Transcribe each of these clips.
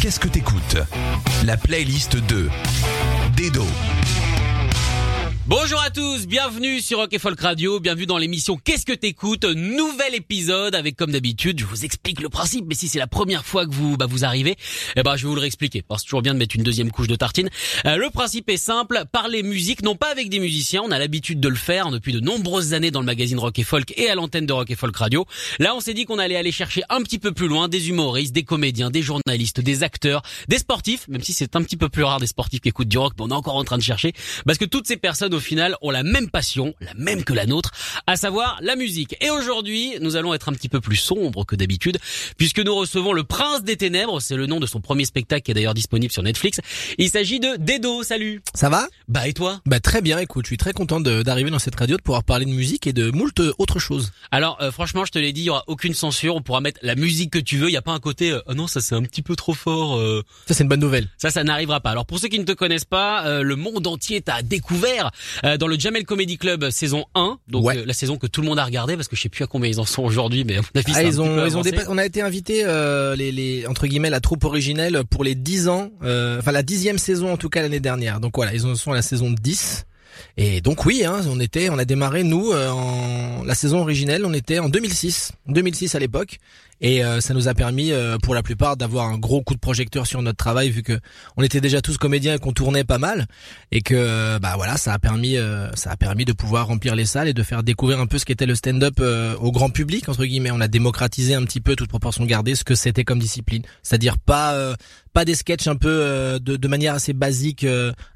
Qu'est-ce que t'écoutes? La playlist de Dedo. Bonjour à tous, bienvenue sur Rock et Folk Radio, bienvenue dans l'émission Qu'est-ce que t'écoutes? Nouvel épisode avec comme d'habitude, je vous explique le principe, mais si c'est la première fois que vous bah, vous arrivez, eh ben je vais vous le réexpliquer. C'est toujours bien de mettre une deuxième couche de tartine. Euh, le principe est simple, parler musique, non pas avec des musiciens, on a l'habitude de le faire depuis de nombreuses années dans le magazine Rock et Folk et à l'antenne de Rock et Folk Radio. Là, on s'est dit qu'on allait aller chercher un petit peu plus loin des humoristes, des comédiens, des journalistes, des acteurs, des sportifs, même si c'est un petit peu plus rare des sportifs qui écoutent du rock, mais on est encore en train de chercher, parce que toutes ces personnes au final ont la même passion, la même que la nôtre, à savoir la musique. Et aujourd'hui, nous allons être un petit peu plus sombres que d'habitude, puisque nous recevons le Prince des Ténèbres, c'est le nom de son premier spectacle qui est d'ailleurs disponible sur Netflix. Il s'agit de Dedo, salut Ça va? Bah et toi? Bah très bien, écoute, je suis très content d'arriver dans cette radio, de pouvoir parler de musique et de moult autres choses. Alors euh, franchement, je te l'ai dit, il y aura aucune censure, on pourra mettre la musique que tu veux, il y a pas un côté euh, oh non, ça c'est un petit peu trop fort euh, Ça c'est une bonne nouvelle. Ça, ça n'arrivera pas. Alors pour ceux qui ne te connaissent pas, euh, le monde entier t'a découvert euh, dans le Jamel Comedy Club saison 1, donc Ouais. euh, la saison que tout le monde a regardé parce que je sais plus à combien ils en sont aujourd'hui, mais à mon avis, Ah, ils ont, ils ont on a été invités euh, les, les entre guillemets la troupe originelle pour les 10 ans, euh, enfin la dixième saison en tout cas l'année dernière. Donc voilà, ils en sont à la saison 10. Et donc oui, hein, on était, on a démarré nous euh, en la saison originelle, on était en 2006, 2006 à l'époque, et euh, ça nous a permis euh, pour la plupart d'avoir un gros coup de projecteur sur notre travail vu que on était déjà tous comédiens et qu'on tournait pas mal, et que bah voilà, ça a permis, euh, ça a permis de pouvoir remplir les salles et de faire découvrir un peu ce qu'était le stand-up euh, au grand public entre guillemets. On a démocratisé un petit peu, toute proportion gardée, ce que c'était comme discipline, c'est-à-dire pas euh, pas des sketchs un peu euh, de, de manière assez basique,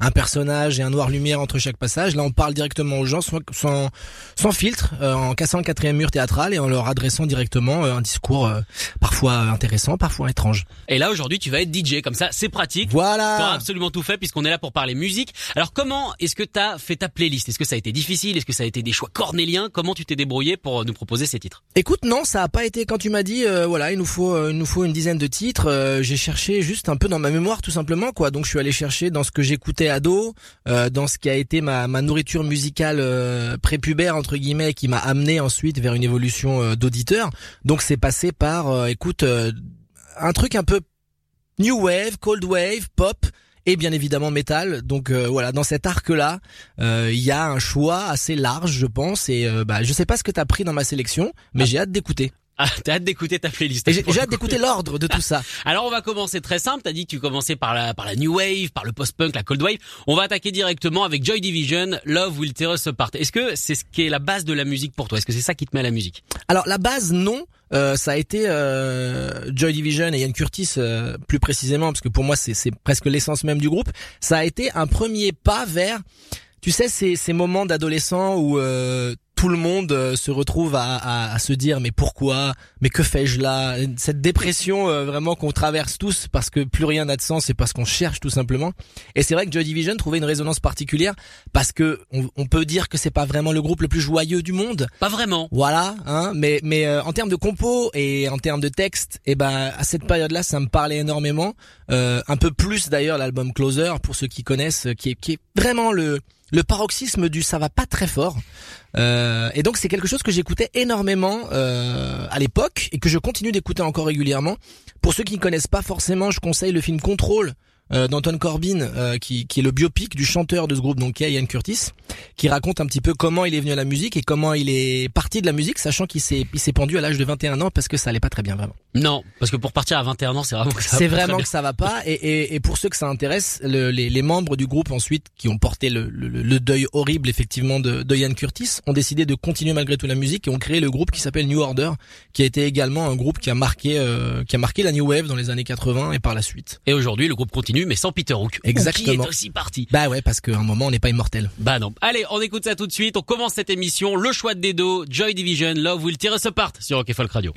un personnage et un noir lumière entre chaque passage. Là, on parle directement aux gens sans sans, sans filtre, en cassant le quatrième mur théâtral et en leur adressant directement un discours euh, parfois intéressant, parfois étrange. Et là aujourd'hui, tu vas être DJ, comme ça, c'est pratique. Voilà. T'auras absolument tout fait puisqu'on est là pour parler musique. Alors comment est-ce que t'as fait ta playlist? Est-ce que ça a été difficile? Est-ce que ça a été des choix cornéliens? Comment tu t'es débrouillé pour nous proposer ces titres? Écoute, non, ça a pas été quand tu m'as dit euh, voilà, il nous faut euh, il nous faut une dizaine de titres. euh, j'ai cherché juste un peu dans ma mémoire tout simplement quoi. Donc je suis allé chercher dans ce que j'écoutais ado, euh, dans ce qui a été ma ma nourriture musicale euh, prépubère entre guillemets qui m'a amené ensuite vers une évolution d'auditeur. Donc c'est passé par euh, écoute euh, un truc un peu new wave, cold wave, pop et bien évidemment métal. Donc euh, voilà, dans cet arc-là, euh, il y a un choix assez large, je pense. Et euh, bah, je sais pas ce que t'as pris dans ma sélection, mais j'ai hâte d'écouter. Ah, t'as hâte d'écouter ta playlist. J'ai hâte d'écouter l'ordre de tout ça. Alors on va commencer très simple. T'as dit que tu commençais par la par la new wave, par le post-punk, la cold wave. On va attaquer directement avec Joy Division, Love Will Tear Us Apart. Est-ce que c'est ce qui est la base de la musique pour toi? Est-ce que c'est ça qui te met à la musique? Alors la base, non. Euh, ça a été euh, Joy Division et Ian Curtis euh, plus précisément, parce que pour moi c'est presque l'essence même du groupe. Ça a été un premier pas vers, tu sais, ces, ces moments d'adolescent où euh, tout le monde euh, se retrouve à, à, à se dire mais pourquoi, mais que fais-je là? Cette dépression euh, vraiment qu'on traverse tous parce que plus rien n'a de sens et parce qu'on cherche tout simplement. Et c'est vrai que Joy Division trouvait une résonance particulière parce que on, on peut dire que c'est pas vraiment le groupe le plus joyeux du monde. Pas vraiment. Voilà, hein, mais mais euh, en termes de compo et en termes de texte, et ben à cette période-là, ça me parlait énormément, euh, un peu plus d'ailleurs l'album Closer pour ceux qui connaissent, qui est qui est vraiment le le paroxysme du ça va pas très fort. Euh, et donc c'est quelque chose que j'écoutais énormément euh, à l'époque et que je continue d'écouter encore régulièrement. Pour ceux qui ne connaissent pas forcément, je conseille le film Control euh, d'Anton Corbin, euh, qui, qui est le biopic du chanteur de ce groupe, donc Ian Curtis, qui raconte un petit peu comment il est venu à la musique et comment il est parti de la musique, sachant qu'il s'est il s'est pendu à l'âge de 21 ans parce que ça allait pas très bien vraiment. Non, parce que pour partir à 21 ans, c'est vraiment que ça. va C'est pas très vraiment que ça va pas. Et, et, et pour ceux que ça intéresse, le- les, les membres du groupe ensuite qui ont porté le, le, le deuil horrible effectivement de, de Ian Curtis ont décidé de continuer malgré tout la musique et ont créé le groupe qui s'appelle New Order, qui a été également un groupe qui a marqué euh, qui a marqué la new wave dans les années 80 et par la suite. Et aujourd'hui, le groupe continue, mais sans Peter Hook. Qui Exactement. est aussi parti. Bah ouais, parce qu'à un moment on n'est pas immortel. Bah non. Allez, on écoute ça tout de suite. On commence cette émission. Le choix de Dedo, Joy Division, Love Will Tear Us Apart sur Rock Folk Radio.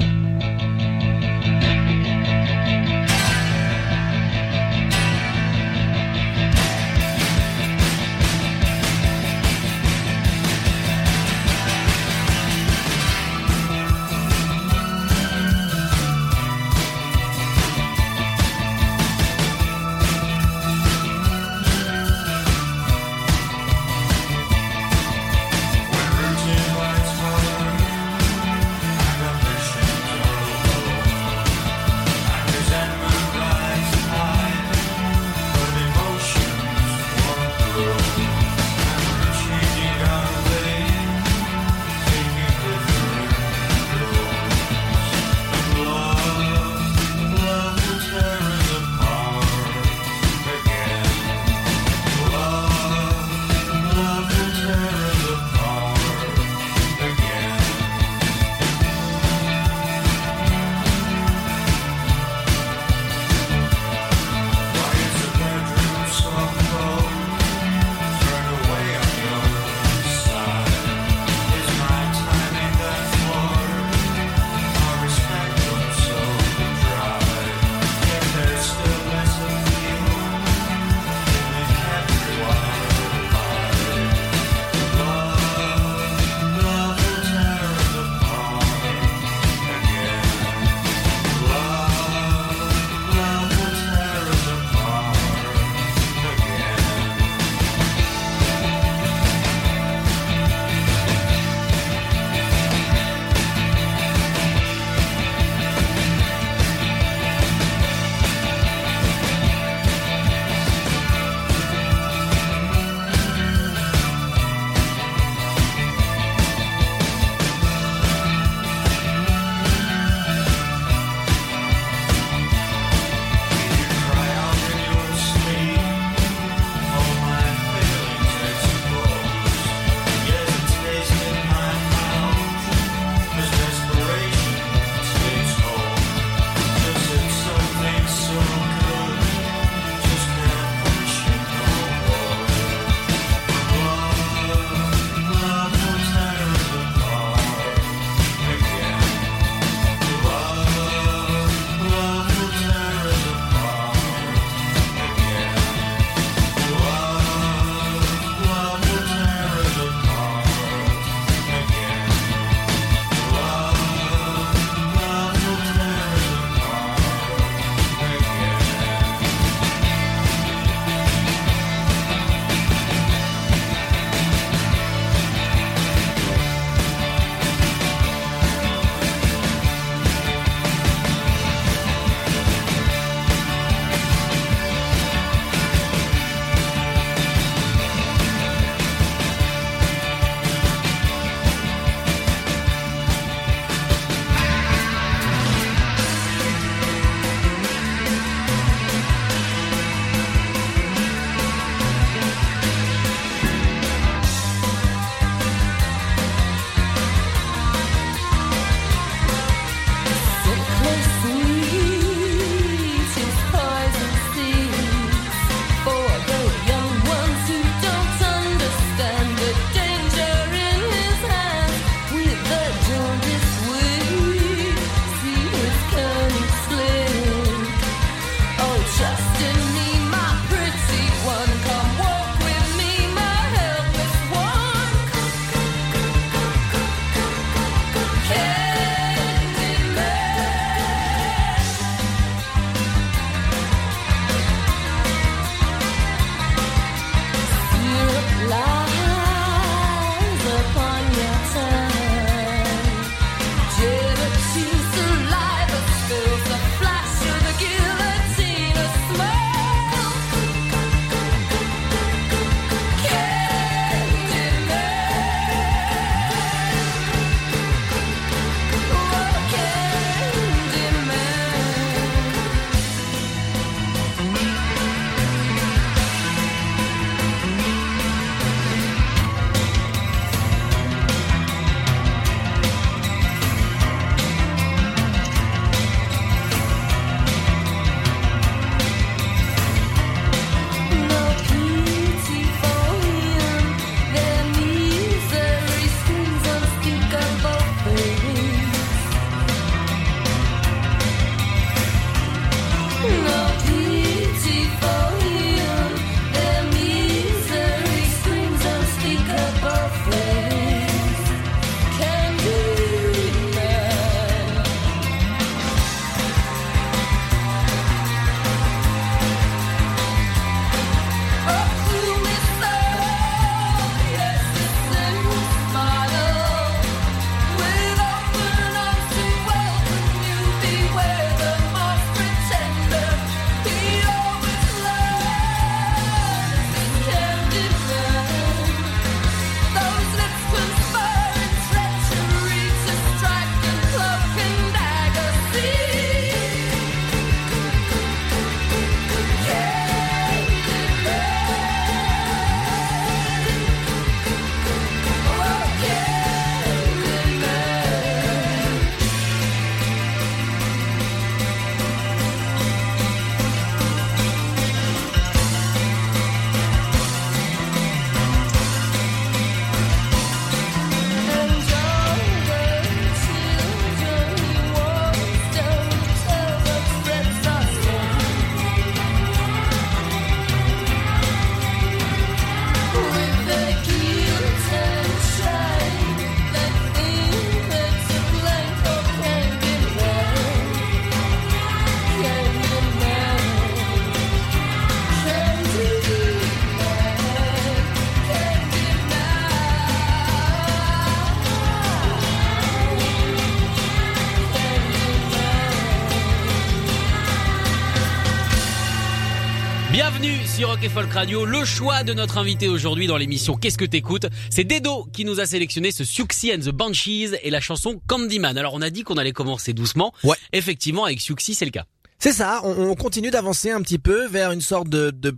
Et Folk Radio. Le choix de notre invité aujourd'hui dans l'émission Qu'est-ce que t'écoutes? C'est Dedo qui nous a sélectionné ce Siouxsie and the Banshees et la chanson Candyman. Alors on a dit qu'on allait commencer doucement. Ouais. Effectivement, avec Siouxsie, c'est le cas. C'est ça, on, on continue d'avancer un petit peu vers une sorte de, de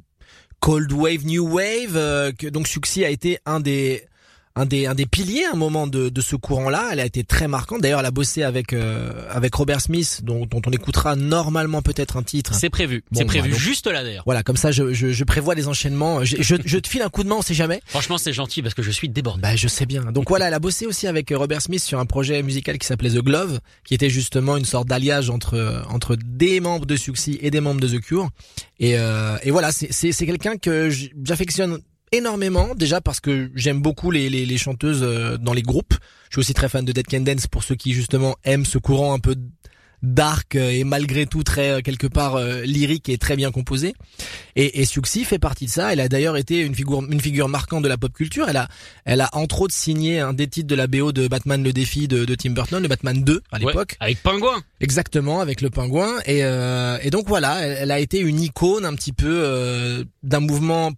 cold wave, new wave. euh, que donc Suxy a été un des un des un des piliers à un moment de, de ce courant-là. Elle a été très marquante. D'ailleurs, elle a bossé avec euh, avec Robert Smith, dont, dont on écoutera normalement peut-être un titre. C'est prévu. Bon, c'est prévu bah, donc- juste là d'ailleurs. Voilà, comme ça, je, je, je prévois les enchaînements. Je, je, je te file un coup de main, on sait jamais. Franchement, c'est gentil parce que je suis débordé. Bah, je sais bien. Donc voilà, elle a bossé aussi avec Robert Smith sur un projet musical qui s'appelait The Glove, qui était justement une sorte d'alliage entre entre des membres de Suxy et des membres de The Cure. Et, euh, et voilà, c'est quelqu'un que j'affectionne énormément déjà parce que j'aime beaucoup les, les les chanteuses euh, dans les groupes. Je suis aussi très fan de Dead Can Dance pour ceux qui justement aiment ce courant un peu dark euh, et malgré tout très euh, quelque part euh, lyrique et très bien composé. Et, et fait partie de ça. Elle a d'ailleurs été une figure, une figure marquante de la pop culture. Elle a, elle a entre autres signé un des titres de la BO de Batman le défi de, de Tim Burton, le Batman 2 à Ouais, l'époque. avec Pingouin. Exactement, avec le pingouin. Et, euh, et donc voilà, elle, elle a été une icône un petit peu euh, d'un mouvement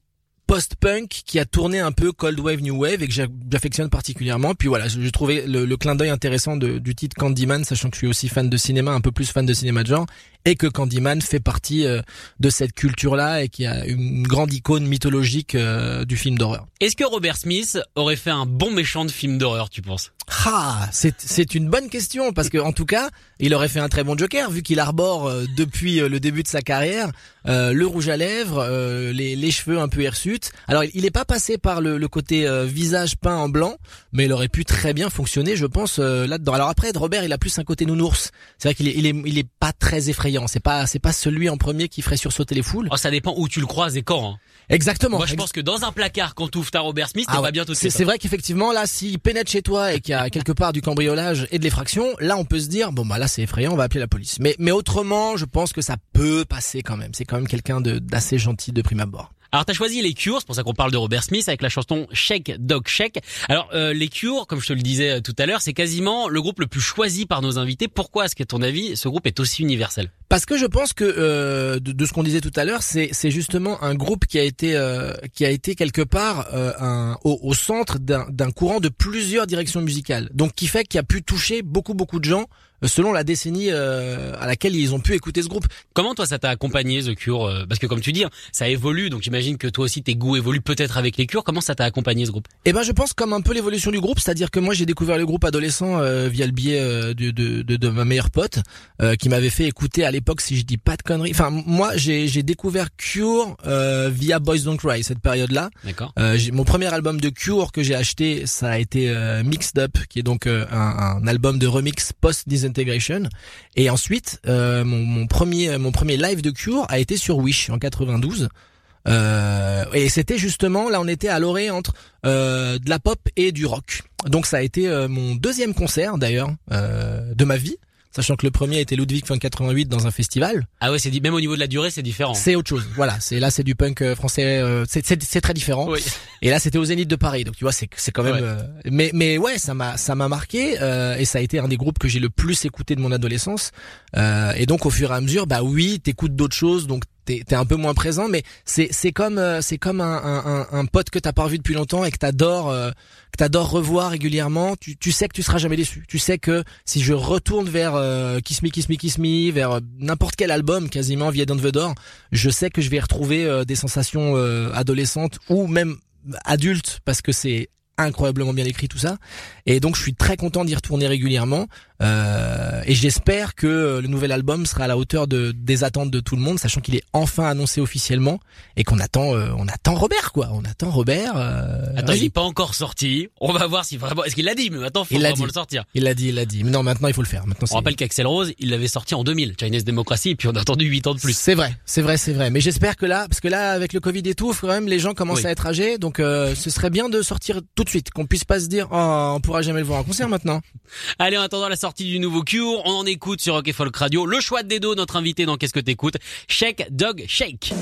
post-punk qui a tourné un peu Cold Wave, New Wave et que j'a- j'affectionne particulièrement. Puis voilà, je trouvais le, clin d'œil intéressant du titre Candyman, sachant que je suis aussi fan de cinéma, un peu plus fan de cinéma de genre, et que Candyman fait partie euh, de cette culture-là et qui a une grande icône mythologique euh, du film d'horreur. Est-ce que Robert Smith aurait fait un bon méchant de film d'horreur, tu penses? Ah, c'est c'est une bonne question parce que en tout cas, il aurait fait un très bon Joker vu qu'il arbore euh, depuis euh, le début de sa carrière euh, le rouge à lèvres, euh, les, les cheveux un peu hirsutes. Alors il n'est pas passé par le, le côté euh, visage peint en blanc, mais il aurait pu très bien fonctionner, je pense euh, là-dedans. Alors après, Robert, il a plus un côté nounours. C'est vrai qu'il est, il est il est pas très effrayant. C'est pas c'est pas celui en premier qui ferait sursauter les foules. Oh, ça dépend où tu le croises et quand. hein. Exactement. Moi, je pense que dans un placard, quand tu ouvres ta Robert Smith, t'es Ah ouais. bien tout de C'est c'est vrai qu'effectivement là, s'il pénètre chez toi et qu'il y a quelque part du cambriolage et de l'effraction, là on peut se dire bon bah là c'est effrayant, on va appeler la police. Mais mais autrement, je pense que ça peut passer quand même. C'est quand même quelqu'un de d'assez gentil de prime abord. Alors t'as choisi les Cures, c'est pour ça qu'on parle de Robert Smith avec la chanson Shake Dog Shake. Alors euh, les Cures, comme je te le disais euh, tout à l'heure, c'est quasiment le groupe le plus choisi par nos invités. Pourquoi est-ce qu'à ton avis, ce groupe est aussi universel? Parce que je pense que euh, de, ce qu'on disait tout à l'heure, c'est c'est justement un groupe qui a été euh, qui a été quelque part euh, un, au, au centre d'un courant de plusieurs directions musicales. Donc qui fait qu'il a pu toucher beaucoup beaucoup de gens selon la décennie euh, à laquelle ils ont pu écouter ce groupe. Comment toi ça t'a accompagné The Cure euh, Parce que comme tu dis, hein, ça évolue, donc j'imagine que toi aussi tes goûts évoluent peut-être avec les Cures. Comment ça t'a accompagné ce groupe? Eh ben, je pense comme un peu l'évolution du groupe, c'est-à-dire que moi j'ai découvert le groupe adolescent euh, via le biais euh, de, de, de, de ma meilleure pote euh, qui m'avait fait écouter à l'époque, si je dis pas de conneries. Enfin, moi j'ai j'ai découvert Cure euh, via Boys Don't Cry cette période-là. D'accord Euh, mon premier album de Cure que j'ai acheté, ça a été euh, Mixed Up, qui est donc euh, un, un album de remix post Et ensuite, euh, mon, premier live de Cure a été sur Wish en 92. Euh, et c'était justement là on était à l'orée entre euh, de la pop et du rock. Donc ça a été mon deuxième concert d'ailleurs de ma vie, sachant que le premier était Ludwig fin 88 dans un festival. Ah ouais, c'est dit même au niveau de la durée, c'est différent. C'est autre chose. Voilà, c'est là c'est du punk euh, français, euh, c'est c'est c'est très différent. Oui. Et là, c'était au Zénith de Paris, donc tu vois, c'est c'est quand même. Ouais. euh, mais mais ouais, ça m'a ça m'a marqué euh, et ça a été un des groupes que j'ai le plus écouté de mon adolescence. Euh, et donc au fur et à mesure, bah oui, t'écoutes d'autres choses, donc t'es t'es un peu moins présent, mais c'est c'est comme euh, c'est comme un, un, un, pote que t'as pas revu depuis longtemps et que t'adores euh, que t'adores revoir régulièrement. Tu tu sais que tu seras jamais déçu. Tu sais que si je retourne vers euh, Kiss Me Kiss Me Kiss Me, vers euh, n'importe quel album quasiment via Door, je sais que je vais retrouver euh, des sensations adolescentes ou même adulte parce que c'est incroyablement bien écrit tout ça et donc je suis très content d'y retourner régulièrement euh, et j'espère que le nouvel album sera à la hauteur de des attentes de tout le monde sachant qu'il est enfin annoncé officiellement et qu'on attend euh, on attend Robert quoi on attend Robert euh, Attends, il vas-y. est pas encore sorti. On va voir si vraiment. Est-ce qu'il l'a dit Mais maintenant, faut Il vraiment dit. le sortir. il l'a dit il l'a dit mais non maintenant il faut le faire maintenant On rappelle qu'Axel Rose, il l'avait sorti en 2000, Chinese Democracy, et puis on a attendu 8 ans de plus. C'est vrai, c'est vrai, c'est vrai. Mais j'espère que là, parce que là, avec le Covid et tout, quand même, les gens commencent Oui. à être âgés, donc euh, ce serait bien de sortir tout de suite, qu'on puisse pas se dire, oh, on pourra jamais le voir en concert maintenant. Allez, en attendant la sortie du nouveau Cure, on en écoute sur Rock et Folk Radio. Le choix de Dedo, notre invité dans Qu'est-ce que t'écoutes? Shake Dog Shake.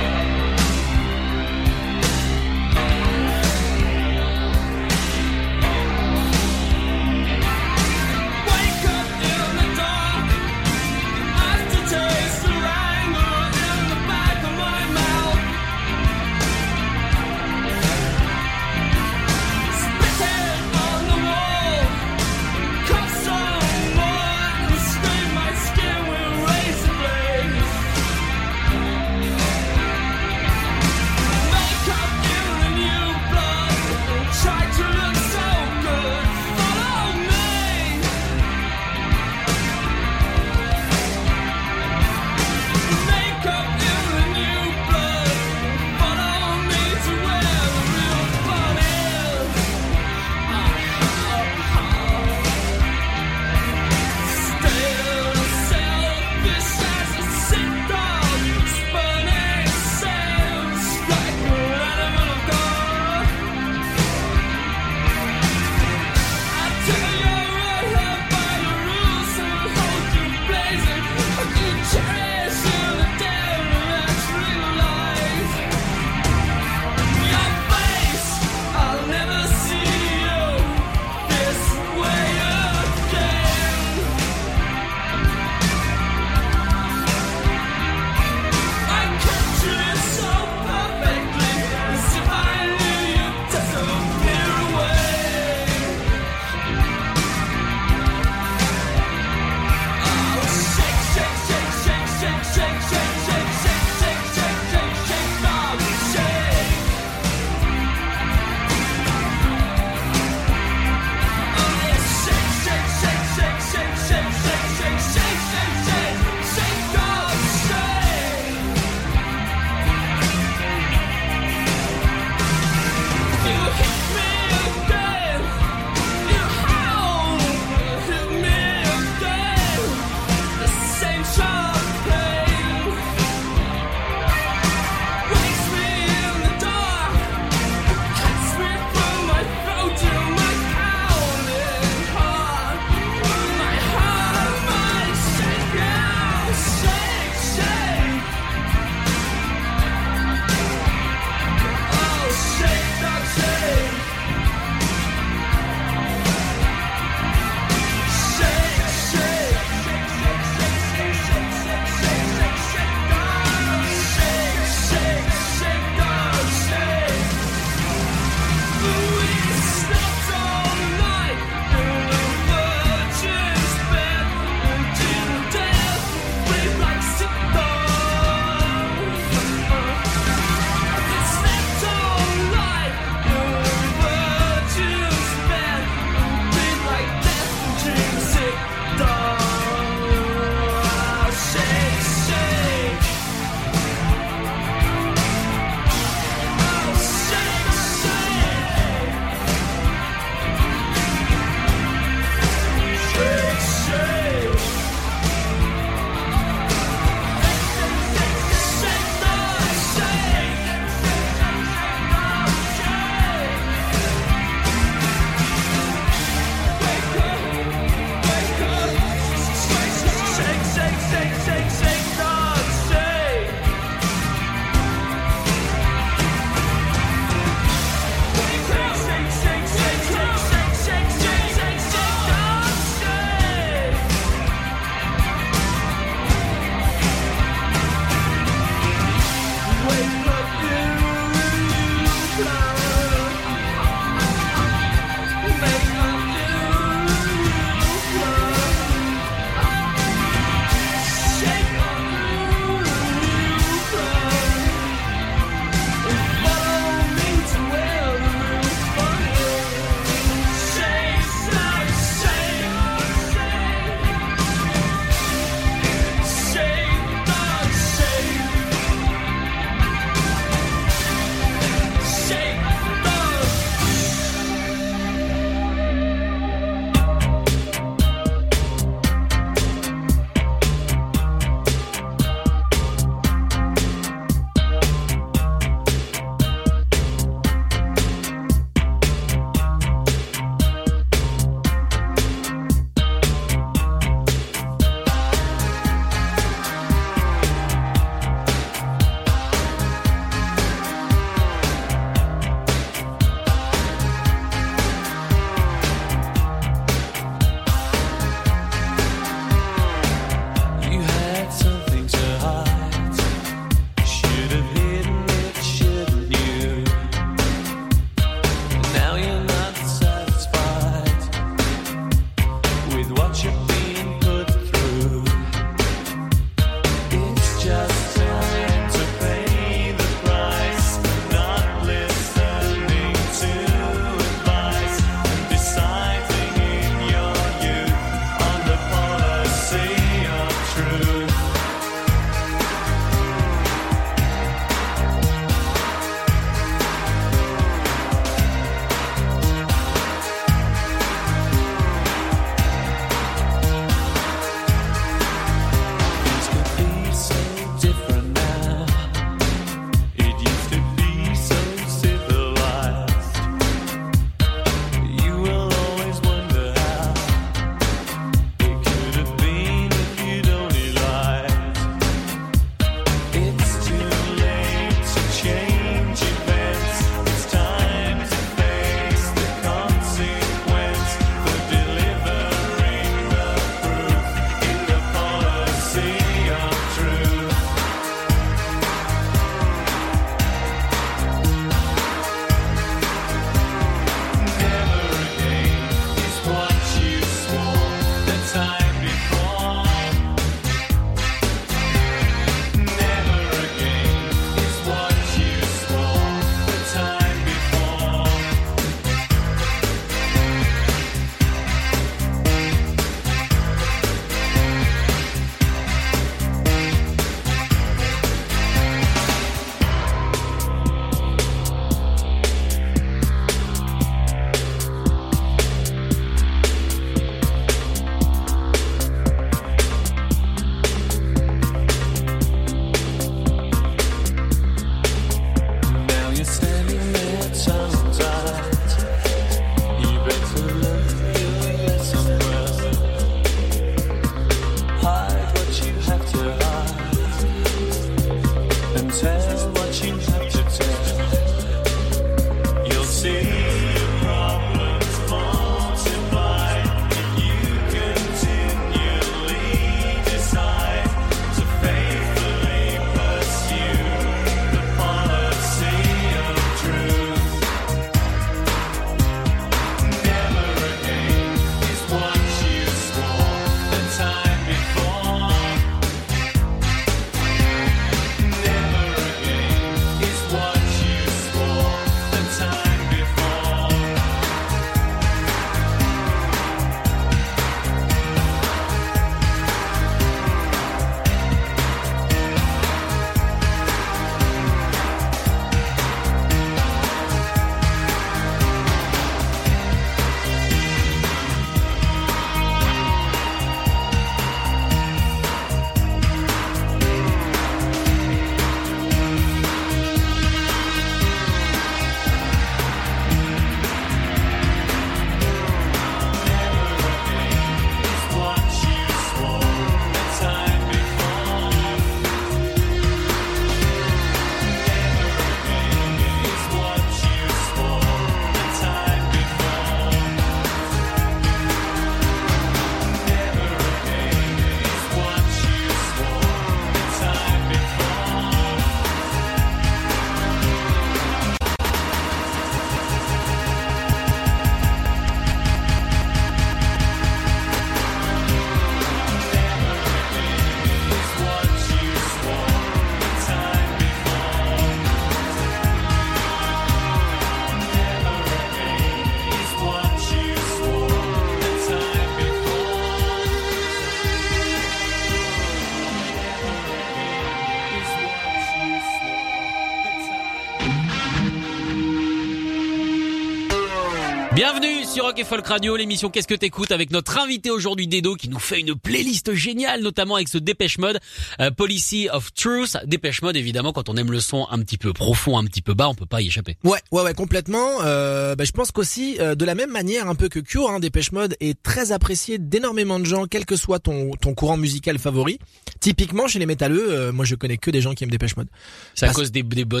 Sur Rock et Folk Radio, l'émission Qu'est-ce que t'écoutes avec notre invité aujourd'hui Dedo qui nous fait une playlist géniale, notamment avec ce Dépêche Mode, euh, Policy of Truth. Dépêche Mode, évidemment, quand on aime le son un petit peu profond, un petit peu bas, on peut pas y échapper. Ouais, ouais, ouais, complètement. Euh, bah, je pense qu'aussi, euh, de la même manière, un peu que Cure, hein, Dépêche Mode est très apprécié d'énormément de gens, quel que soit ton, ton courant musical favori. Typiquement, chez les métalleux, euh, moi je connais que des gens qui aiment Dépêche Mode. C'est à Parce- cause des, des bots.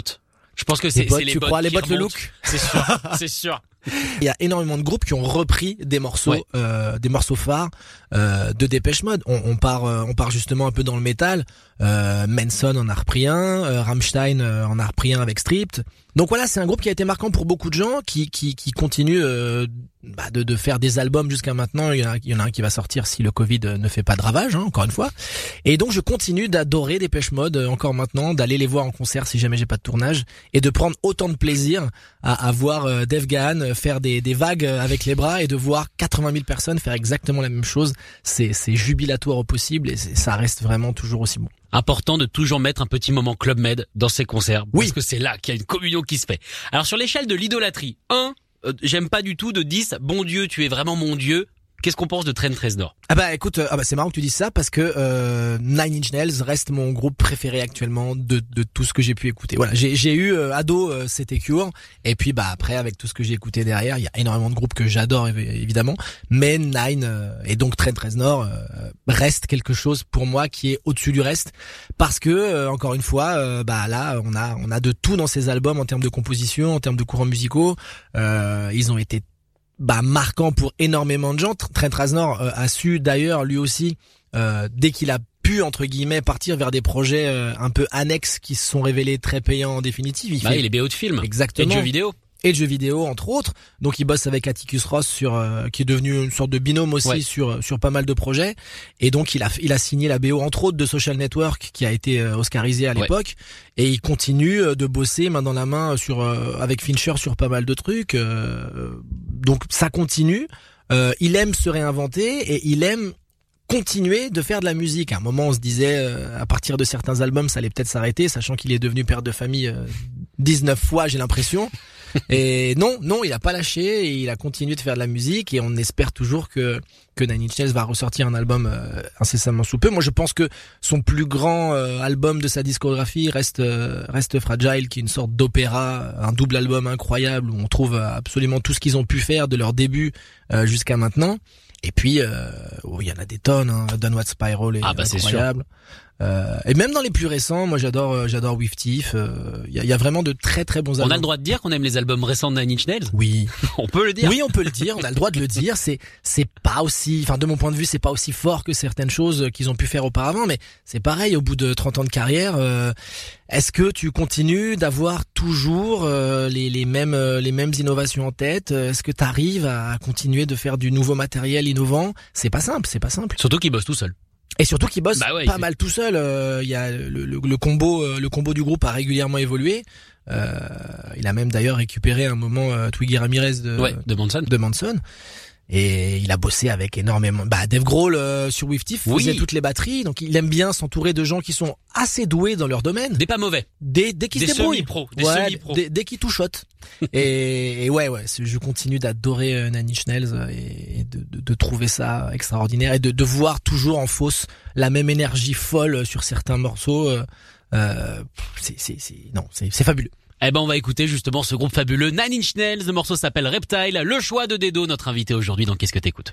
Je pense que c'est bots, les tu bots crois, les bots, le look C'est sûr, c'est sûr. Il y a énormément de groupes qui ont repris des morceaux, Ouais. euh, des morceaux phares euh, de Dépêche Mode. On, on part, euh, on part justement un peu dans le métal. Euh, Manson en a repris un, euh, Rammstein euh, en a repris un avec Stripped. Donc voilà, c'est un groupe qui a été marquant pour beaucoup de gens, qui qui, qui continue euh, bah, de, de faire des albums jusqu'à maintenant. Il y, en a, il y en a un qui va sortir si le Covid ne fait pas de ravage, hein, encore une fois. Et donc je continue d'adorer Dépêche Mode encore maintenant, d'aller les voir en concert si jamais j'ai pas de tournage, et de prendre autant de plaisir à, à voir euh, Dave Gahan faire des, des vagues euh, avec les bras et de voir 80 000 personnes faire exactement la même chose. C'est c'est jubilatoire au possible et ça reste vraiment toujours aussi bon. Important de toujours mettre un petit moment Club Med dans ses concerts. Oui. Parce que c'est là qu'il y a une communion qui se fait. Alors sur l'échelle de l'idolâtrie, 1, j'aime pas du tout, de 10, bon Dieu, tu es vraiment mon Dieu. Qu'est-ce qu'on pense de Trent Reznor Ah bah écoute, euh, ah bah c'est marrant que tu dises ça parce que euh, Nine Inch Nails reste mon groupe préféré actuellement de, de tout ce que j'ai pu écouter. Voilà, j'ai eu euh, ado euh, c'était Cure et puis bah après avec tout ce que j'ai écouté derrière, il y a énormément de groupes que j'adore évi- évidemment, mais Nine euh, et donc Trent Reznor euh, reste quelque chose pour moi qui est au-dessus du reste parce que encore une fois bah là on a on a de tout dans ces albums en termes de composition, en termes de courants musicaux, ils ont été bah, marquant pour énormément de gens. Tr- Trent Reznor euh, a su d'ailleurs lui aussi, euh, dès qu'il a pu entre guillemets partir vers des projets euh, un peu annexes qui se sont révélés très payants en définitive. Il Bah, fait il est BO de film. Et de exactement jeux vidéo. Et de jeux vidéo entre autres. Donc il bosse avec Atticus Ross sur euh, qui est devenu une sorte de binôme aussi Ouais. sur sur pas mal de projets et donc il a il a signé la BO entre autres de Social Network qui a été euh, oscarisé à Ouais. l'époque et il continue euh, de bosser main dans la main sur euh, avec Fincher sur pas mal de trucs. euh, donc ça continue. Euh, il aime se réinventer et il aime continuer de faire de la musique. À un moment, on se disait, euh, à partir de certains albums, ça allait peut-être s'arrêter, sachant qu'il est devenu père de famille euh, 19 fois, j'ai l'impression. et non, non, il a pas lâché, et il a continué de faire de la musique, et on espère toujours que que Nine Inch Nails va ressortir un album euh, incessamment sous peu. Moi, je pense que son plus grand euh, album de sa discographie reste euh, reste Fragile, qui est une sorte d'opéra, un double album incroyable où on trouve absolument tout ce qu'ils ont pu faire de leur début jusqu'à maintenant. Et puis, oh, il y en a des tonnes. Hein. Downward Spiral est Ah bah, sûr. Euh, et même dans les plus récents, moi j'adore, euh, j'adore With Thief. euh, Il y, a, il y a vraiment de très très bons On albums. a le droit de dire qu'on aime les albums récents de Nine Inch Nails? Oui, On peut le dire. oui, on peut le dire. On a le droit de le dire. C'est c'est pas aussi, enfin de mon point de vue, c'est pas aussi fort que certaines choses qu'ils ont pu faire auparavant. Mais c'est pareil. Au bout de 30 ans de carrière, euh, est-ce que tu continues d'avoir toujours euh, les, les mêmes euh, les mêmes innovations en tête? Est-ce que tu arrives à continuer de faire du nouveau matériel innovant? C'est pas simple. C'est pas simple. Surtout qu'il bosse tout seul. Et surtout qu'il bosse Bah ouais, pas mal tout seul. euh, Il y a le, le- le combo, euh, le combo du groupe a régulièrement évolué. Euh, il a même d'ailleurs récupéré un moment euh, Twiggy Ramirez de, ouais, de Manson. de Manson. Et il a bossé avec énormément. Bah, Dave Grohl euh, sur With Thief Oui. faisait toutes les batteries, donc il aime bien s'entourer de gens qui sont assez doués dans leur domaine. Des pas mauvais. Qu'ils Des se débrouillent. semi-pros. Des Ouais, qu'ils touchotent. et, et ouais, ouais, je continue d'adorer euh, Nanny Schnells euh, et, et de, de, de trouver ça extraordinaire et de, de voir toujours en fausse la même énergie folle sur certains morceaux. euh, euh, c'est, c'est, c'est, non, c'est, c'est fabuleux. Eh ben on va écouter justement ce groupe fabuleux Nine Inch Nails. Le morceau s'appelle Reptile. Le choix de Dedo, notre invité aujourd'hui dans Qu'est-ce que t'écoutes?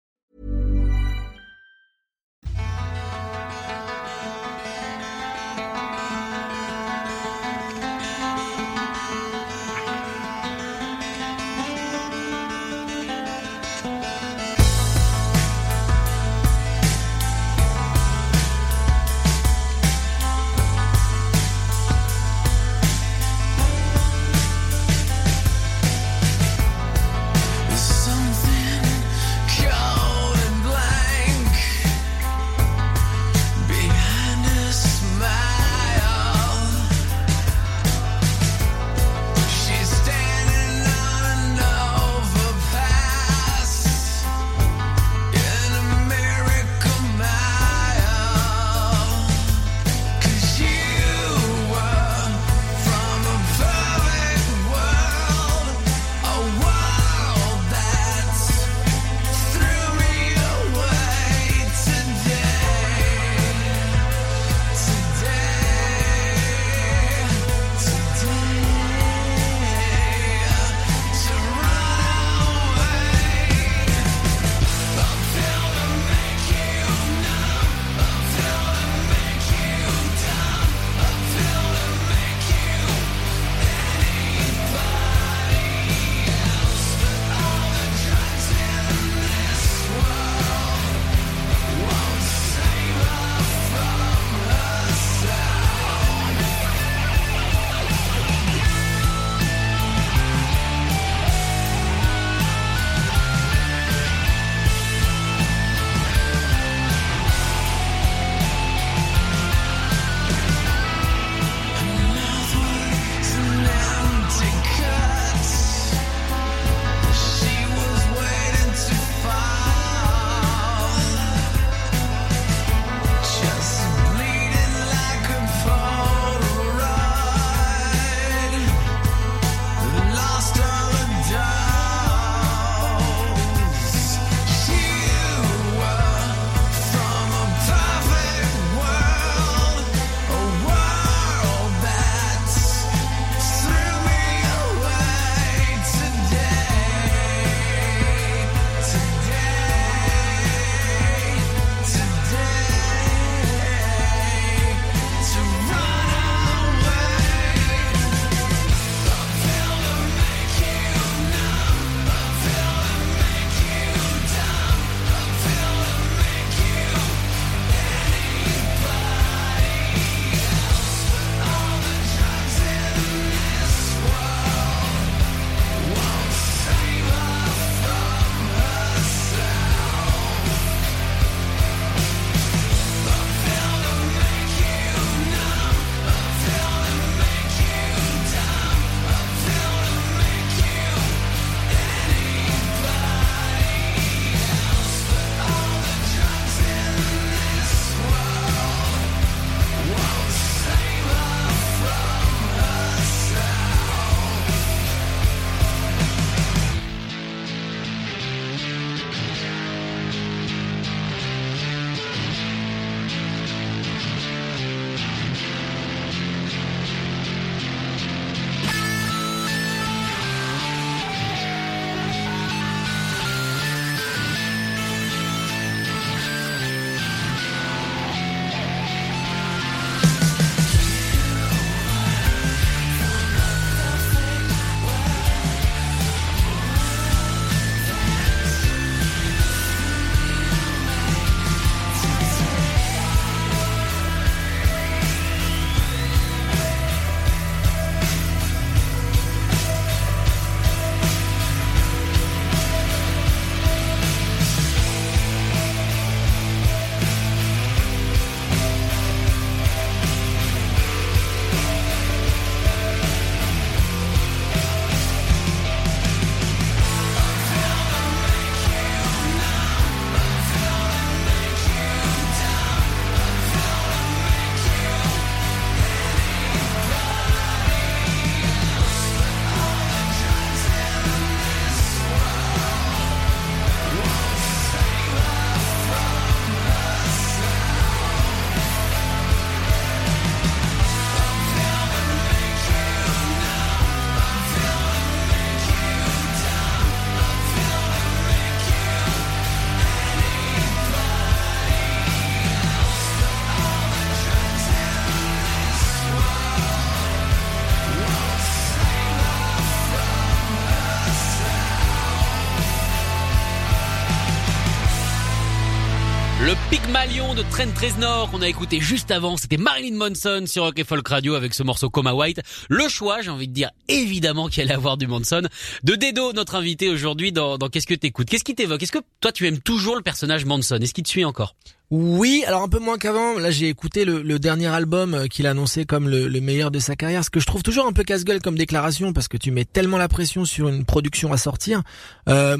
Pygmalion de Trent Reznor qu'on a écouté juste avant, c'était Marilyn Manson sur Rock Folk Radio avec ce morceau Coma White. Le choix, j'ai envie de dire évidemment qu'il allait avoir du Manson. De Dedo, notre invité aujourd'hui dans, dans Qu'est-ce que t'écoutes? Qu'est-ce qui t'évoque? Est-ce que toi tu aimes toujours le personnage Manson? Est-ce qu'il te suit encore? Oui, alors un peu moins qu'avant. Là, j'ai écouté le, dernier album euh, qu'il a annoncé comme le, le meilleur de sa carrière, ce que je trouve toujours un peu casse-gueule comme déclaration parce que tu mets tellement la pression sur une production à sortir. Euh,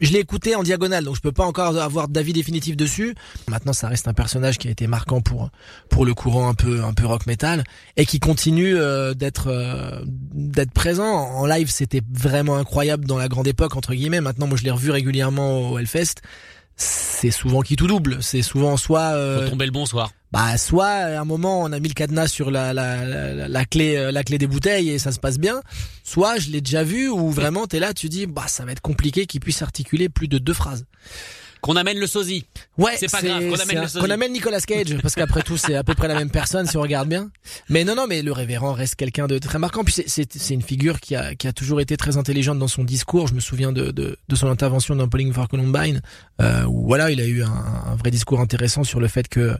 je l'ai écouté en diagonale, donc je peux pas encore avoir d'avis définitif dessus. Maintenant, ça reste un personnage qui a été marquant pour pour le courant un peu un peu rock metal et qui continue euh, d'être euh, d'être présent en live. C'était vraiment incroyable dans la grande époque entre guillemets. Maintenant, moi, je l'ai revu régulièrement au Hellfest. C'est souvent qui tout double. C'est souvent soit euh, Faut tomber le bonsoir. bah soit à un moment on a mis le cadenas sur la la, la, la clé euh, la clé des bouteilles et ça se passe bien soit je l'ai déjà vu où vraiment t'es là tu dis bah ça va être compliqué qu'il puisse articuler plus de deux phrases Qu'on amène le sosie. ouais C'est pas grave, qu'on amène un- amène Nicolas Cage parce qu'après tout c'est à peu près la même personne si on regarde bien. Mais non non mais le révérend reste quelqu'un de très marquant. Puis c'est une figure qui a qui a toujours été très intelligente dans son discours. Je me souviens de de, de son intervention dans Polling for Columbine euh, où voilà il a eu un, un vrai discours intéressant sur le fait que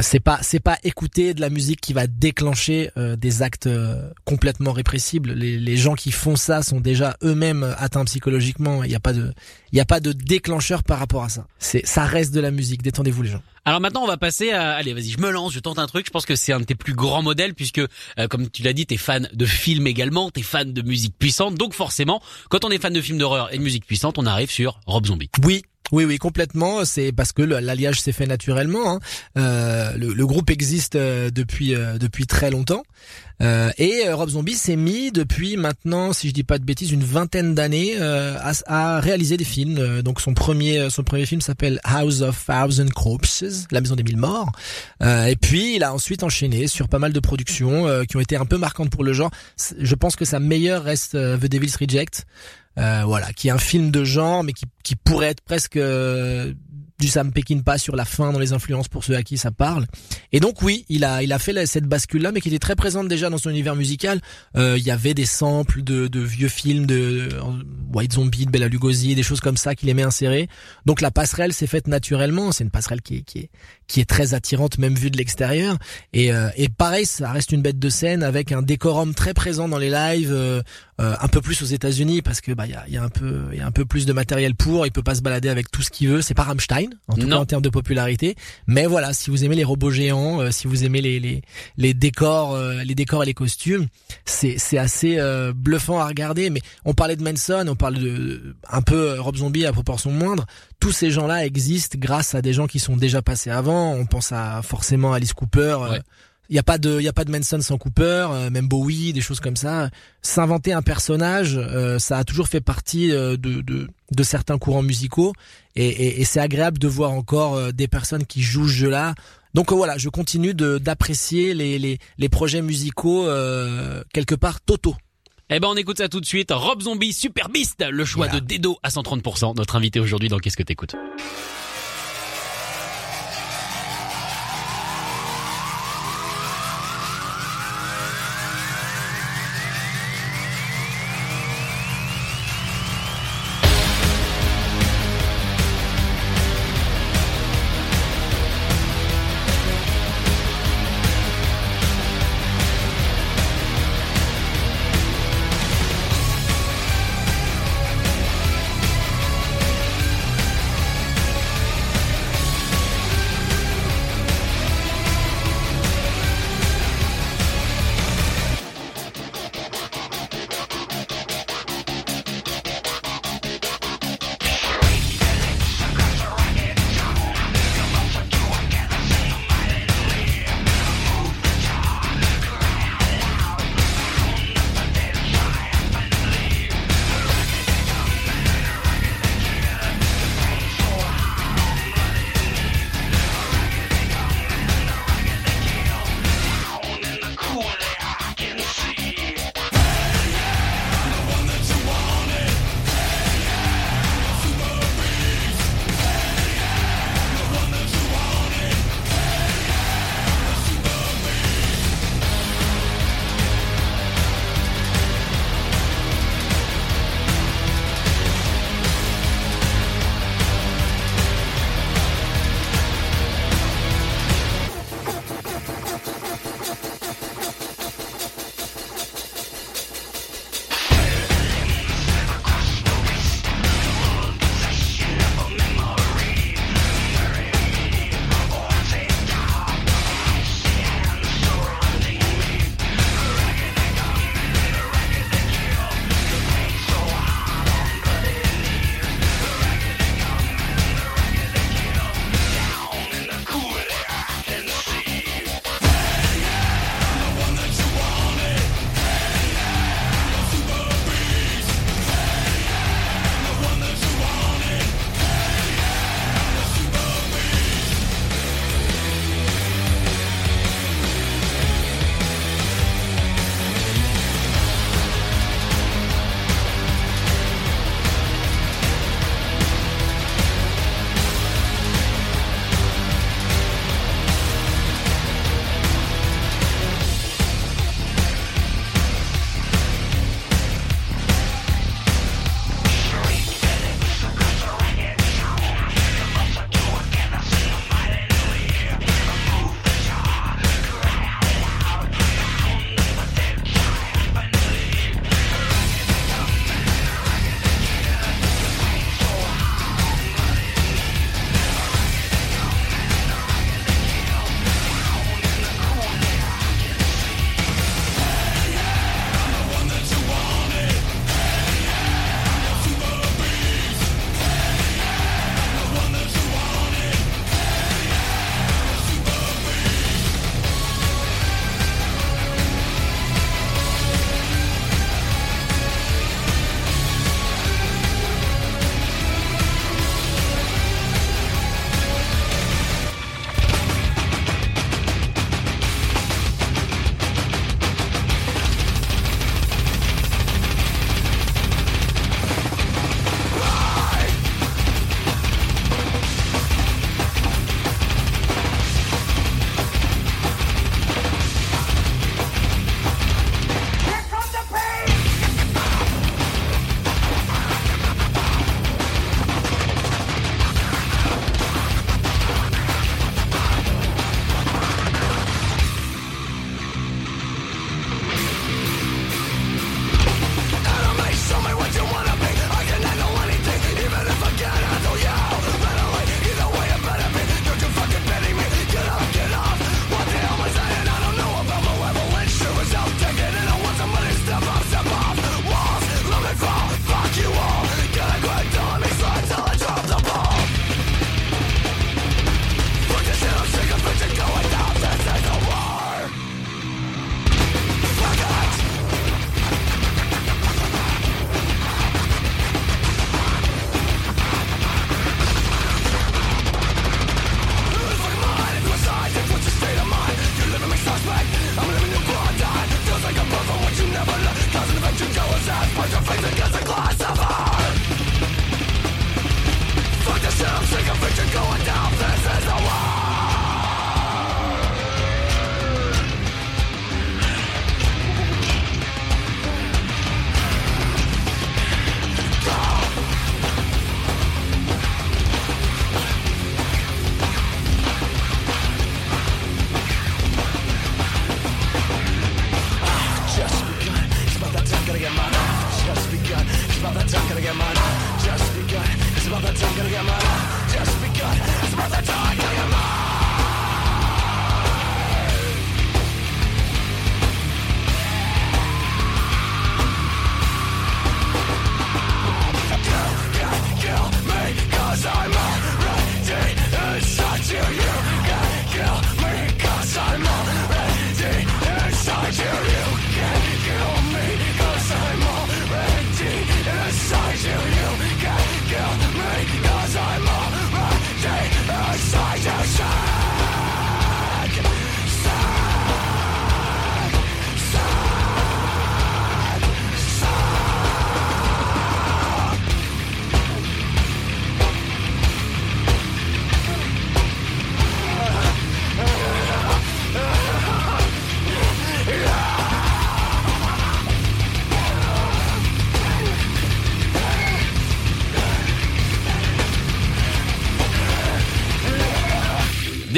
c'est pas c'est pas écouter de la musique qui va déclencher euh, des actes euh, complètement répressibles. Les, les gens qui font ça sont déjà eux-mêmes atteints psychologiquement. Il y a pas de il y a pas de déclencheur par rapport à ça. C'est ça reste de la musique. Détendez-vous les gens. Alors maintenant, on va passer à... Allez, vas-y, je me lance, je tente un truc. Je pense que c'est un de tes plus grands modèles puisque, euh, comme tu l'as dit, t'es fan de films également, t'es fan de musique puissante. Donc forcément, quand on est fan de films d'horreur et de musique puissante, on arrive sur Rob Zombie. Oui. Oui, oui, complètement. C'est parce que l'alliage s'est fait naturellement. hein. Euh, le, le groupe existe euh, depuis euh, depuis très longtemps. Euh, et euh, Rob Zombie s'est mis depuis maintenant, si je dis pas de bêtises, une vingtaine d'années euh, à, à réaliser des films. Donc son premier son premier film s'appelle House of Thousand Corpses, la maison des mille morts. Et puis il a ensuite enchaîné sur pas mal de productions qui ont été un peu marquantes pour le genre. Je pense que sa meilleure reste The Devil's Reject. Euh, voilà, qui est un film de genre, mais qui, qui pourrait être presque euh, du Sam Peckinpah sur la fin dans les influences pour ceux à qui ça parle. Et donc oui, il a il a fait cette bascule là, mais qui était très présente déjà dans son univers musical. Euh, il y avait des samples de, de vieux films de euh, White Zombie, de Bela Lugosi, des choses comme ça qu'il aimait insérer. Donc la passerelle s'est faite naturellement. C'est une passerelle qui qui est qui est très attirante même vue de l'extérieur. Et euh, et pareil, ça reste une bête de scène avec un décorum très présent dans les lives. euh, euh, un peu plus aux États-Unis parce que bah il y a, il y a un peu il y a un peu plus de matériel pour il peut pas se balader avec tout ce qu'il veut c'est pas Rammstein en tout Non. cas en termes de popularité mais voilà si vous aimez les robots géants euh, si vous aimez les les, les décors euh, les décors et les costumes c'est c'est assez euh, bluffant à regarder mais on parlait de Manson on parle de un peu Rob Zombie à proportion moindre tous ces gens-là existent grâce à des gens qui sont déjà passés avant on pense à forcément Alice Cooper euh, Ouais. il y a pas de il a pas de Manson sans Cooper, euh, même Bowie, des choses comme ça. S'inventer un personnage, euh, ça a toujours fait partie de, de de certains courants musicaux et, et, et c'est agréable de voir encore des personnes qui jouent ce jeu-là. Donc voilà, je continue d'apprécier les, les les projets musicaux euh, quelque part totaux. Eh ben, on écoute ça tout de suite. Rob Zombie, Super Beast, le choix Voilà. de Dedo à 130%. Notre invité aujourd'hui dans Qu'est-ce que t'écoutes?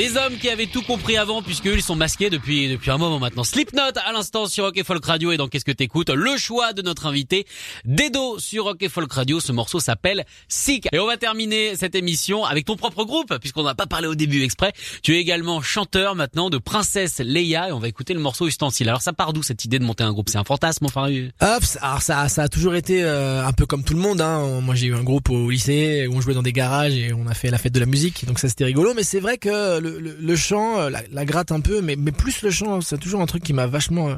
Des hommes qui avaient tout compris avant puisqu'ils sont masqués depuis depuis un moment maintenant. Slipknot à l'instant sur Rock et Folk Radio et dans Qu'est-ce que t'écoutes? Le choix de notre invité Dedo sur Rock et Folk Radio. Ce morceau s'appelle Sick. Et on va terminer cette émission avec ton propre groupe puisqu'on n'a pas parlé au début exprès. Tu es également chanteur maintenant de Princesse Leia et on va écouter le morceau Ustensile. Alors ça part d'où cette idée de monter un groupe? C'est un fantasme enfin euh? Hop, alors ça, ça a toujours été euh, un peu comme tout le monde. Hein. Moi, j'ai eu un groupe au lycée où on jouait dans des garages et on a fait la fête de la musique, donc ça c'était rigolo. Mais c'est vrai que le, le, le chant, euh, la, la, gratte un peu, mais, mais plus le chant, c'est toujours un truc qui m'a vachement,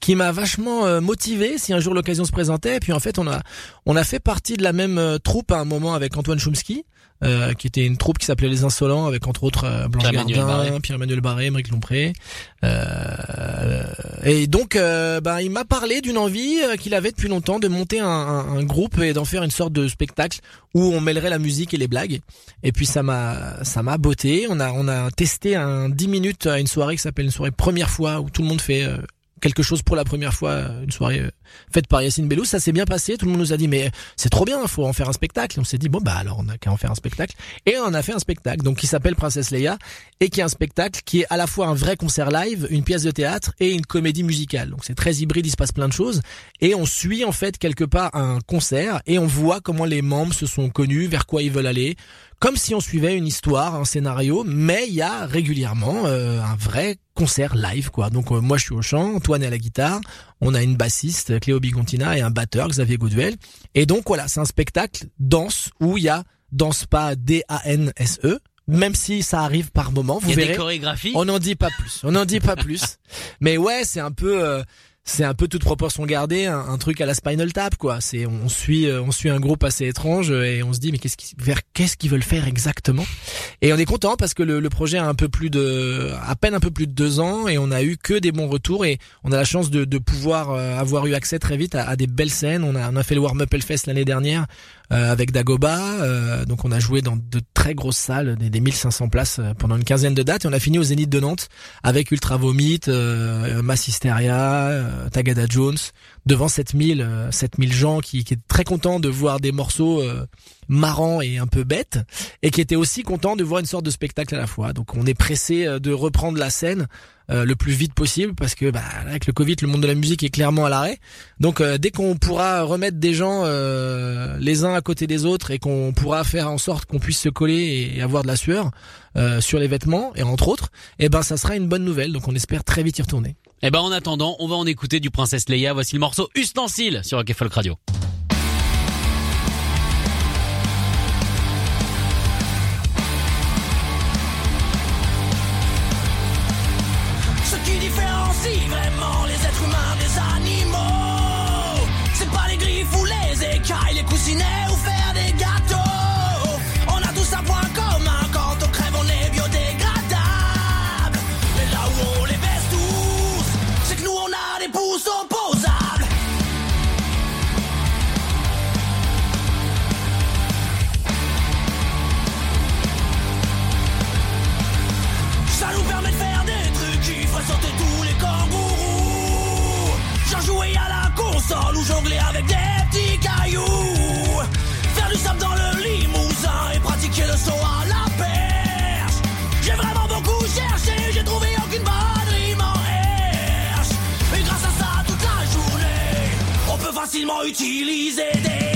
qui m'a vachement motivé. Si un jour l'occasion se présentait, et puis en fait, on a, on a fait partie de la même troupe à un moment avec Antoine Chomsky. Euh, qui était une troupe qui s'appelait Les Insolents, avec entre autres euh, Blanche Gardin, Pierre-Emmanuel Barré, Émeric Lompré. Euh, et donc, bah, il m'a parlé d'une envie qu'il avait depuis longtemps de monter un, un, un groupe et d'en faire une sorte de spectacle où on mêlerait la musique et les blagues. Et puis ça m'a ça m'a botté. On a on a testé un 10 minutes à une soirée qui s'appelle une soirée première fois où tout le monde fait quelque chose pour la première fois, une soirée euh, faite par Yacine Bellous, ça s'est bien passé, tout le monde nous a dit mais c'est trop bien, faut en faire un spectacle. On s'est dit bon bah alors on a qu'à en faire un spectacle et on a fait un spectacle donc qui s'appelle Princesse Leia et qui est un spectacle qui est à la fois un vrai concert live, une pièce de théâtre et une comédie musicale. Donc c'est très hybride, il se passe plein de choses et on suit en fait quelque part un concert et on voit comment les membres se sont connus, vers quoi ils veulent aller, comme si on suivait une histoire, un scénario, mais il y a régulièrement euh, un vrai concert live quoi. Donc euh, moi je suis au chant, Antoine est à la guitare, on a une bassiste Cléo Bigontina et un batteur Xavier Goodwell. Et donc voilà, c'est un spectacle danse où il y a danse pas D A N S E même si ça arrive par moment, vous y a verrez. Des chorégraphies. On n'en dit pas plus. On n'en dit pas plus. Mais ouais, c'est un peu euh, c'est un peu toute proportion gardée, un, truc à la Spinal Tap quoi. C'est on suit euh, on suit un groupe assez étrange et on se dit mais qu'est-ce qu'ils vers qu'est-ce qu'ils veulent faire exactement? Et on est content parce que le, le, projet a un peu plus de à peine un peu plus de deux ans et on a eu que des bons retours et on a la chance de, de pouvoir euh, avoir eu accès très vite à, à, des belles scènes. On a on a fait le Warm Up Hellfest l'année dernière euh, avec Dagoba. Euh, donc on a joué dans de très grosses salles, des, des 1500 places euh, pendant une quinzaine de dates. Et on a fini au Zénith de Nantes avec Ultra Vomit, euh, Mass Hysteria, Tagada Jones, devant 7000, 7000 gens qui, qui étaient très contents de voir des morceaux marrants et un peu bêtes, et qui étaient aussi contents de voir une sorte de spectacle à la fois. Donc on est pressé de reprendre la scène euh, le plus vite possible parce que bah, avec le Covid, le monde de la musique est clairement à l'arrêt. Donc euh, dès qu'on pourra remettre des gens euh, les uns à côté des autres et qu'on pourra faire en sorte qu'on puisse se coller et, avoir de la sueur sur les vêtements et entre autres, eh ben ça sera une bonne nouvelle. Donc on espère très vite y retourner. Eh ben en attendant, on va en écouter du Princesse Leia. Voici le morceau Ustensile sur Rock Folk Radio. Facilement utiliser des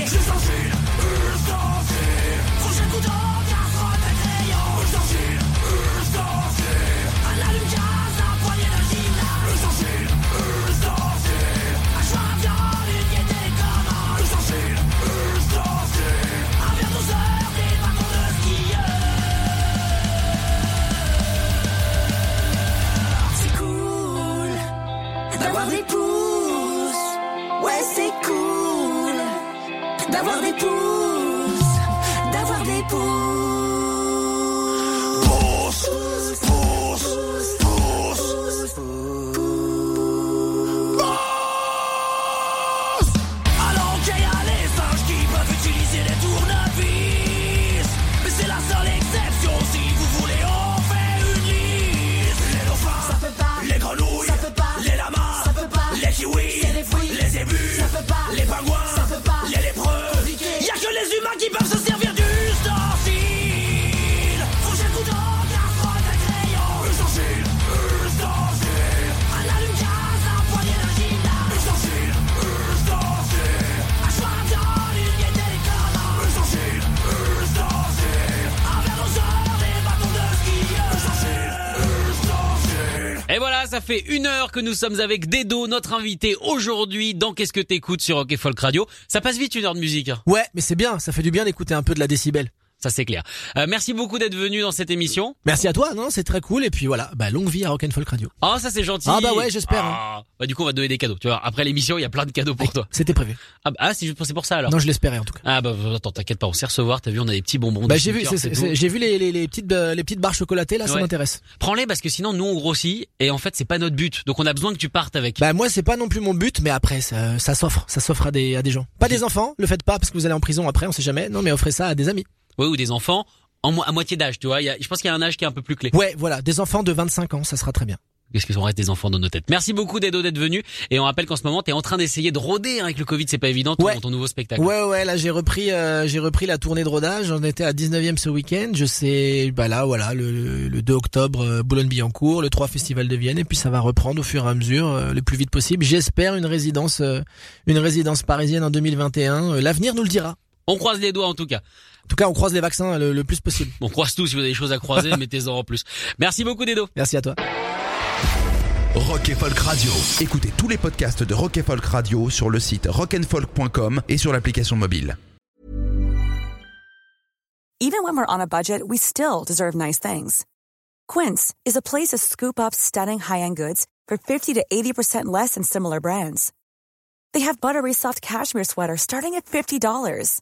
ça fait une heure que nous sommes avec Dedo, notre invité aujourd'hui dans Qu'est-ce que t'écoutes sur Rock et Folk Radio. Ça passe vite une heure de musique. hein. Ouais, mais c'est bien, ça fait du bien d'écouter un peu de la décibel. Ça c'est clair. Euh, merci beaucoup d'être venu dans cette émission. Merci à toi, non, c'est très cool. Et puis voilà, bah longue vie à Rock'n'Folk Radio. Ah ça c'est gentil. Ah bah ouais, j'espère, hein. Ah, bah du coup on va te donner des cadeaux. Tu vois, après l'émission il y a plein de cadeaux pour toi. C'était prévu. Ah, bah, ah c'est juste pour ça alors. Non, je l'espérais en tout cas. Ah bah attends, t'inquiète pas, on sait recevoir. T'as vu, on a des petits bonbons. Bah j'ai vu, j'ai vu les, les, les petites euh, les petites barres chocolatées là, ça m'intéresse. Prends-les parce que sinon nous on grossit et en fait c'est pas notre but. Donc on a besoin que tu partes avec. Bah moi c'est pas non plus mon but, mais après ça, ça s'offre, ça s'offre à des à des gens. Pas des enfants, le faites pas parce que vous allez en prison après, on sait jamais. Non mais offrez ça à des amis. Ouais, ou des enfants en mo- à moitié d'âge, tu vois. Y a, je pense qu'il y a un âge qui est un peu plus clé. Ouais, voilà, des enfants de 25 ans, ça sera très bien. Qu'est-ce qu'ils sont restés des enfants dans nos têtes? Merci beaucoup Dedo d'être venu et on rappelle qu'en ce moment t'es en train d'essayer de rôder hein, avec le Covid, c'est pas évident ton, Ouais. ton nouveau spectacle. Ouais ouais, là j'ai repris euh, j'ai repris la tournée de rodage, j'en étais à 19e ce week-end, je sais bah là voilà, le, le 2 octobre euh, Boulogne-Billancourt, le 3 Festival de Vienne et puis ça va reprendre au fur et à mesure euh, le plus vite possible. J'espère une résidence euh, une résidence parisienne en 2021, Euh, l'avenir nous le dira. On croise les doigts en tout cas. En tout cas, on croise les vaccins le, le plus possible. On croise tous si vous avez des choses à croiser, mettez-en en plus. Merci beaucoup Dedo. Merci à toi. Rock et Folk Radio. Écoutez tous les podcasts de Rock et Folk Radio sur le site rockandfolk.com et sur l'application mobile. Even when we're on a budget, we still deserve nice things. Quince is a place to scoop up stunning high-end goods for 50 to 80% less than similar brands. They have buttery soft cashmere sweaters starting at $50,